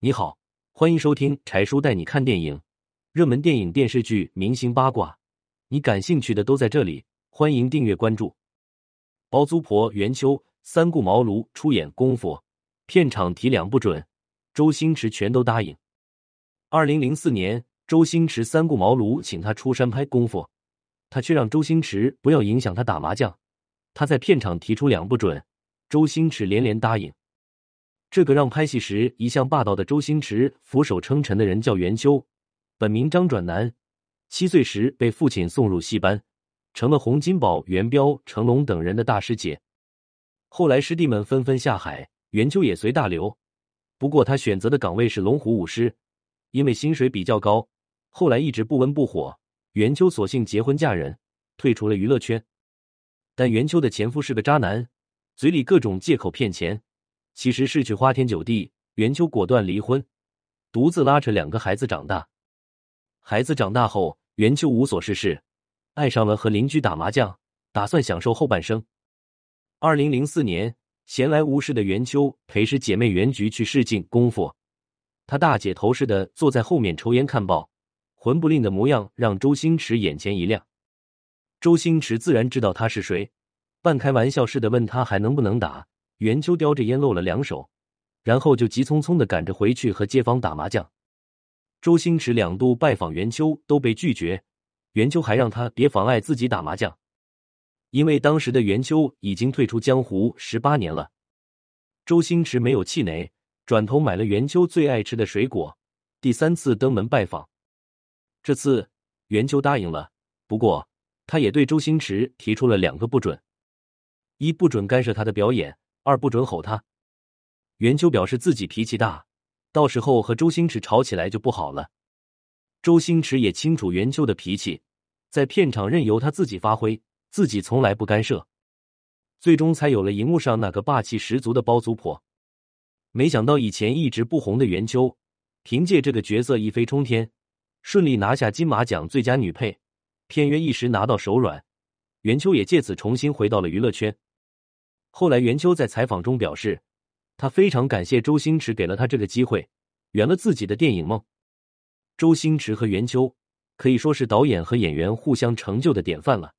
你好，欢迎收听柴叔带你看电影，热门电影、电视剧、明星八卦，你感兴趣的都在这里。欢迎订阅关注。包租婆袁秋、三顾茅庐出演《功夫》，片场提两不准，周星驰全都答应。二零零四年，周星驰三顾茅庐请他出山拍《功夫》，他却让周星驰不要影响他打麻将。他在片场提出两不准，周星驰连连答应。这个让拍戏时一向霸道的周星驰俯首称臣的人叫袁秋，本名张转南。七岁时被父亲送入戏班。成了洪金宝、元彪、成龙等人的大师姐。后来师弟们纷纷下海，袁秋也随大流。不过他选择的岗位是龙虎舞狮，因为薪水比较高。后来一直不温不火，袁秋索性结婚嫁人，退出了娱乐圈。但袁秋的前夫是个渣男，嘴里各种借口骗钱，其实是去花天酒地。袁秋果断离婚，独自拉扯两个孩子长大。孩子长大后，袁秋无所事事。爱上了和邻居打麻将，打算享受后半生。二零零四年，闲来无事的袁秋陪师姐妹袁菊去试镜功夫，他大姐头似的坐在后面抽烟看报，魂不吝的模样让周星驰眼前一亮。周星驰自然知道他是谁，半开玩笑似的问他还能不能打。袁秋叼着烟露了两手，然后就急匆匆的赶着回去和街坊打麻将。周星驰两度拜访袁秋都被拒绝。袁秋还让他别妨碍自己打麻将，因为当时的袁秋已经退出江湖十八年了。周星驰没有气馁，转头买了袁秋最爱吃的水果，第三次登门拜访。这次袁秋答应了，不过他也对周星驰提出了两个不准：一不准干涉他的表演，二不准吼他。袁秋表示自己脾气大，到时候和周星驰吵起来就不好了。周星驰也清楚袁秋的脾气，在片场任由他自己发挥，自己从来不干涉，最终才有了荧幕上那个霸气十足的包租婆。没想到以前一直不红的袁秋，凭借这个角色一飞冲天，顺利拿下金马奖最佳女配，片约一时拿到手软，袁秋也借此重新回到了娱乐圈。后来袁秋在采访中表示，他非常感谢周星驰给了他这个机会，圆了自己的电影梦。周星驰和袁秋可以说是导演和演员互相成就的典范了。